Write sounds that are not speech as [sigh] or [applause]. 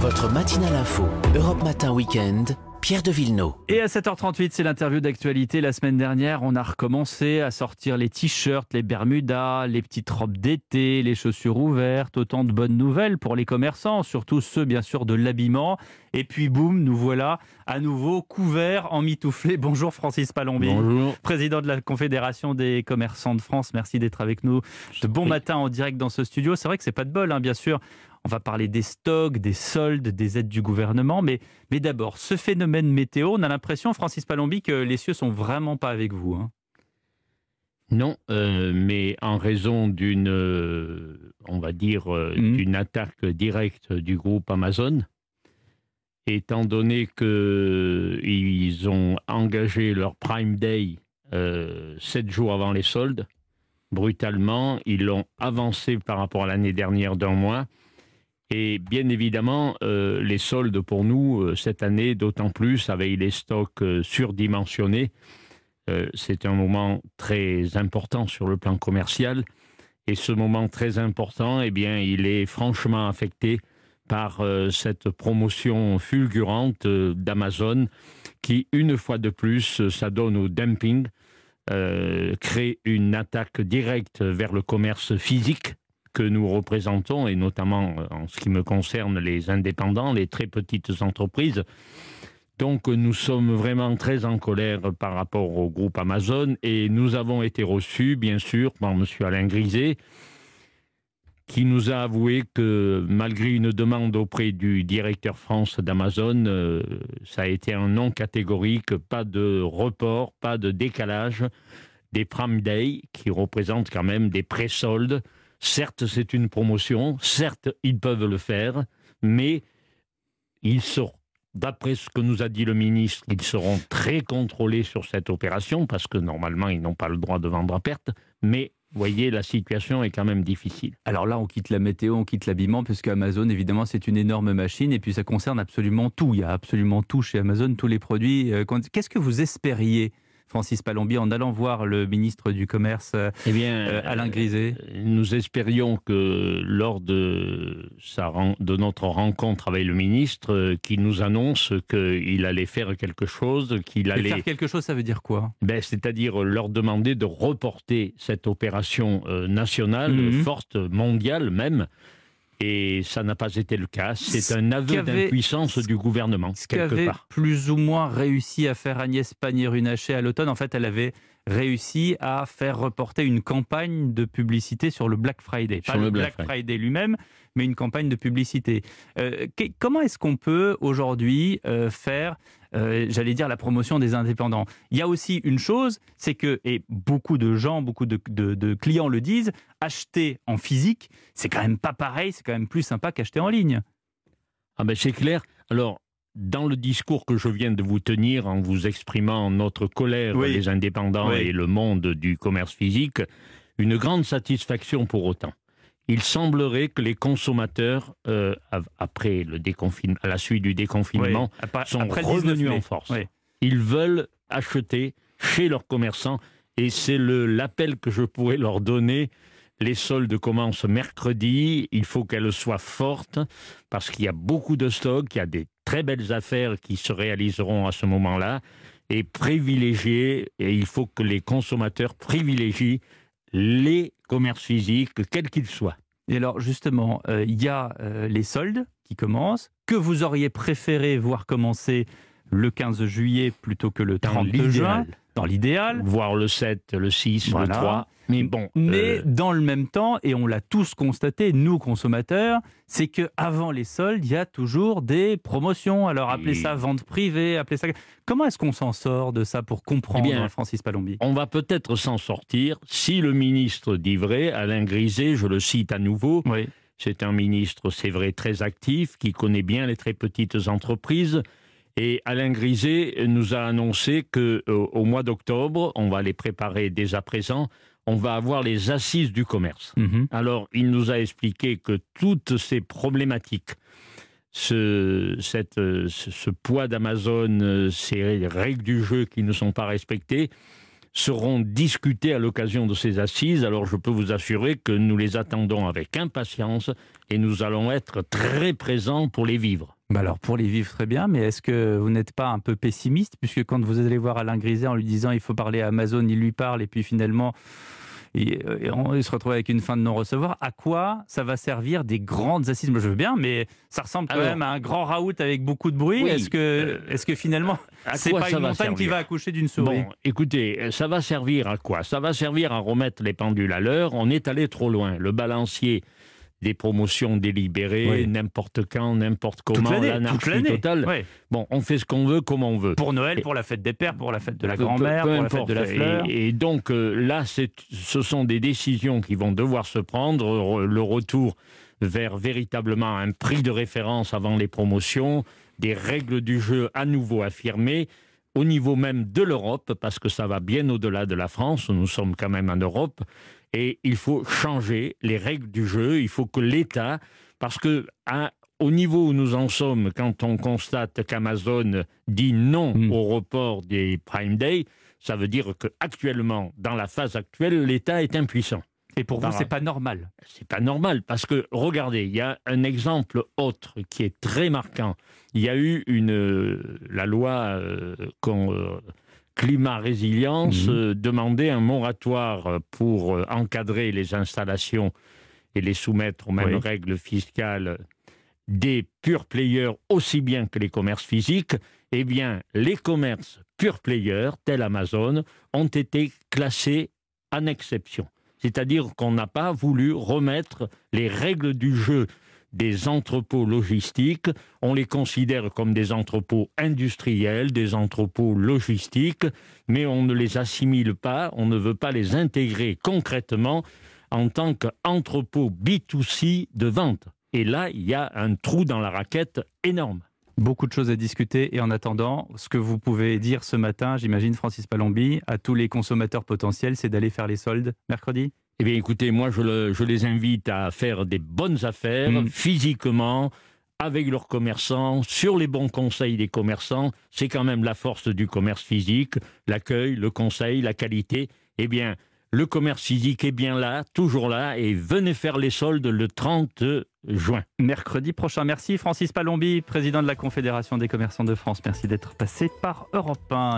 Votre matinale info, Europe Matin Weekend, Pierre de Villeneuve. Et à 7h38, c'est l'interview d'actualité. La semaine dernière, on a recommencé à sortir les t-shirts, les bermudas, les petites robes d'été, les chaussures ouvertes. Autant de bonnes nouvelles pour les commerçants, surtout ceux, bien sûr, de l'habillement. Et puis, boum, nous voilà à nouveau couverts en mitouflé. [laughs] Bonjour Francis Palombi. Bonjour. Président de la Confédération des commerçants de France. Merci d'être avec nous. De bon matin en direct dans ce studio. C'est vrai que c'est pas de bol, hein, bien sûr. On va parler des stocks, des soldes, des aides du gouvernement. Mais, mais d'abord, ce phénomène météo, on a l'impression, Francis Palombi, que les cieux sont vraiment pas avec vous. hein. Non, euh, mais en raison d'une, euh, on va dire, euh, Mhm. d'une attaque directe du groupe Amazon, étant donné qu'ils ont engagé leur Prime Day sept jours avant les soldes, brutalement, ils l'ont avancé par rapport à l'année dernière d'un mois. Et bien évidemment, euh, les soldes pour nous, euh, cette année, d'autant plus avec les stocks euh, surdimensionnés, c'est un moment très important sur le plan commercial. Et ce moment très important, eh bien, il est franchement affecté par cette promotion fulgurante d'Amazon qui, une fois de plus, s'adonne au dumping, crée une attaque directe vers le commerce physique que nous représentons, et notamment euh, en ce qui me concerne les indépendants, les très petites entreprises. Donc nous sommes vraiment très en colère par rapport au groupe Amazon et nous avons été reçus, bien sûr, par M. Alain Griset, qui nous a avoué que malgré une demande auprès du directeur France d'Amazon, euh, ça a été un non catégorique, pas de report, pas de décalage des Prime Day, qui représentent quand même des pré-soldes. Certes, c'est une promotion, certes, ils peuvent le faire, mais ils D'après ce que nous a dit le ministre, ils seront très contrôlés sur cette opération parce que normalement, ils n'ont pas le droit de vendre à perte. Mais voyez, la situation est quand même difficile. Alors là, on quitte la météo, on quitte l'habillement, puisque Amazon, évidemment, c'est une énorme machine, et puis ça concerne absolument tout. Il y a absolument tout chez Amazon, tous les produits. Euh, Qu'est-ce que vous espériez, Francis Palombi, en allant voir le ministre du Commerce, euh, Eh bien, euh, Alain Griset nous espérions que lors de, sa, de notre rencontre avec le ministre, euh, qu'il nous annonce qu'il allait faire quelque chose, qu'il allait Faire quelque chose, ça veut dire quoi? Ben, c'est-à-dire leur demander de reporter cette opération euh, nationale, Mhm. forte, mondiale même. Et ça n'a pas été le cas. C'est Ce un aveu d'impuissance du gouvernement, Ce quelque part. plus ou moins réussi à faire Agnès Pannier-Runacher à l'automne, en fait, elle avait réussi à faire reporter une campagne de publicité sur le Black Friday. Sur Pas le le Black Black Friday lui-même, mais une campagne de publicité. Euh, que- comment est-ce qu'on peut aujourd'hui euh, faire, euh, j'allais dire, la promotion des indépendants Il y a aussi une chose, c'est que, et beaucoup de gens, beaucoup de, de- de clients le disent, acheter en physique, c'est quand même pas pareil, c'est quand même plus sympa qu'acheter en ligne. Ah ben c'est clair. Alors, dans le discours que je viens de vous tenir en vous exprimant notre colère, Oui. les indépendants Oui. et le monde du commerce physique, une grande satisfaction pour autant. Il semblerait que les consommateurs, euh, après le déconfinement, à la suite du déconfinement, Oui, après- sont après le 19 revenus mai. en force. Oui. Ils veulent acheter chez leurs commerçants et c'est le- l'appel que je pourrais leur donner. Les soldes commencent mercredi, il faut qu'elles soient fortes parce qu'il y a beaucoup de stocks, il y a des très belles affaires qui se réaliseront à ce moment-là et privilégier, et il faut que les consommateurs privilégient les commerces physiques, quels qu'ils soient. Et alors justement, euh, il y a euh, les soldes qui commencent, que vous auriez préféré voir commencer le 15 juillet plutôt que le Dans 30 juin? Dans l'idéal. Voir le 7, le 6, Voilà. le 3. Mais bon, Mais euh, dans le même temps, et on l'a tous constaté, nous consommateurs, c'est que avant les soldes, il y a toujours des promotions. Alors appelez ça vente privée, appelez ça. Comment est-ce qu'on s'en sort de ça pour comprendre, Eh bien, Francis Palombi? On va peut-être s'en sortir si le ministre dit vrai, Alain Griset, je le cite à nouveau, Oui. c'est un ministre, c'est vrai, très actif, qui connaît bien les très petites entreprises. Et Alain Griset nous a annoncé que euh, au mois d'octobre, on va les préparer dès à présent, on va avoir les assises du commerce. Mhm. Alors, il nous a expliqué que toutes ces problématiques, ce, cette, euh, ce, ce poids d'Amazon, euh, ces règles du jeu qui ne sont pas respectées, seront discutés à l'occasion de ces assises. Alors je peux vous assurer que nous les attendons avec impatience et nous allons être très présents pour les vivre. Bah alors pour les vivre très bien, mais est-ce que vous n'êtes pas un peu pessimiste puisque quand vous allez voir Alain Griset en lui disant il faut parler à Amazon, il lui parle et puis finalement et, on se retrouve avec une fin de non-recevoir. À quoi ça va servir des grandes assises? Moi, je veux bien, mais ça ressemble quand même à un grand raout avec beaucoup de bruit. est-ce que, euh, est-ce que finalement, c'est pas une montagne qui va accoucher d'une souris? Bon, écoutez, ça va servir à quoi? Ça va servir à remettre les pendules à l'heure. On est allé trop loin. Le balancier des promotions délibérées, n'importe quand, n'importe comment, l'anarchie totale. Bon, on fait ce qu'on veut, comme on veut. Pour Noël, pour la fête des pères, pour la fête de la grand-mère, pour la fête de la fleur. Et, donc euh, là, ce sont des décisions qui vont devoir se prendre. Le retour vers véritablement un prix de référence avant les promotions, des règles du jeu à nouveau affirmées au niveau même de l'Europe, parce que ça va bien au-delà de la France, nous sommes quand même en Europe, et il faut changer les règles du jeu, il faut que l'État, parce que au niveau où nous en sommes, quand on constate qu'Amazon dit non hmm. au report des Prime Day, ça veut dire qu'actuellement, dans la phase actuelle, l'État est impuissant. Et pour vous, c'est pas normal C'est pas normal parce que regardez, il y a un exemple autre qui est très marquant. Il y a eu une la loi euh, euh, climat résilience mhm. euh, demandait un moratoire pour encadrer les installations et les soumettre aux mêmes règles fiscales des pure players aussi bien que les commerces physiques. Eh bien, les commerces pure players, tels Amazon, ont été classés en exception. C'est-à-dire qu'on n'a pas voulu remettre les règles du jeu des entrepôts logistiques. On les considère comme des entrepôts industriels, des entrepôts logistiques, mais on ne les assimile pas, on ne veut pas les intégrer concrètement en tant qu'entrepôt B2C de vente. Et là, il y a un trou dans la raquette énorme. Beaucoup de choses à discuter et en attendant, ce que vous pouvez dire ce matin, j'imagine Francis Palombi, à tous les consommateurs potentiels, c'est d'aller faire les soldes mercredi? Eh bien écoutez, moi je, les invite à faire des bonnes affaires mm. physiquement, avec leurs commerçants, sur les bons conseils des commerçants. C'est quand même la force du commerce physique, l'accueil, le conseil, la qualité. Eh bien, le commerce physique est bien là, toujours là, et venez faire les soldes le 30 juin. Mercredi prochain. Merci Francis Palombi, président de la Confédération des commerçants de France. Merci d'être passé par Europe 1.